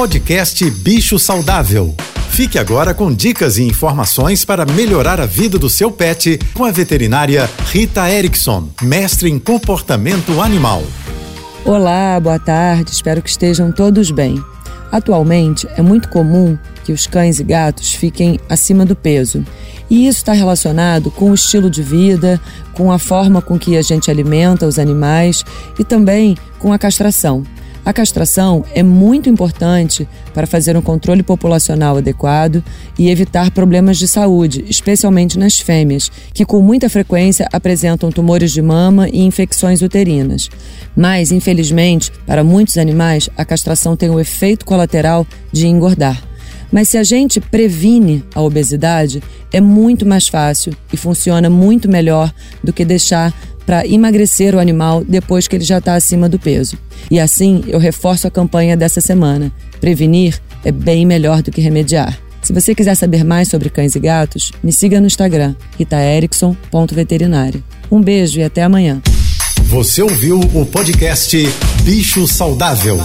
Podcast Bicho Saudável. Fique agora com dicas e informações para melhorar a vida do seu pet com a veterinária Rita Erickson, mestre em comportamento animal. Olá, boa tarde, espero que estejam todos bem. Atualmente é muito comum que os cães e gatos fiquem acima do peso. E isso está relacionado com o estilo de vida, com a forma com que a gente alimenta os animais e também com a castração. A castração é muito importante para fazer um controle populacional adequado e evitar problemas de saúde, especialmente nas fêmeas, que com muita frequência apresentam tumores de mama e infecções uterinas. Mas, infelizmente, para muitos animais, a castração tem o efeito colateral de engordar. Mas se a gente previne a obesidade, é muito mais fácil e funciona muito melhor do que deixar para emagrecer o animal depois que ele já está acima do peso. E assim eu reforço a campanha dessa semana. Prevenir é bem melhor do que remediar. Se você quiser saber mais sobre cães e gatos, me siga no Instagram, ritaerickson.veterinária. Um beijo e até amanhã. Você ouviu o podcast Bicho Saudável.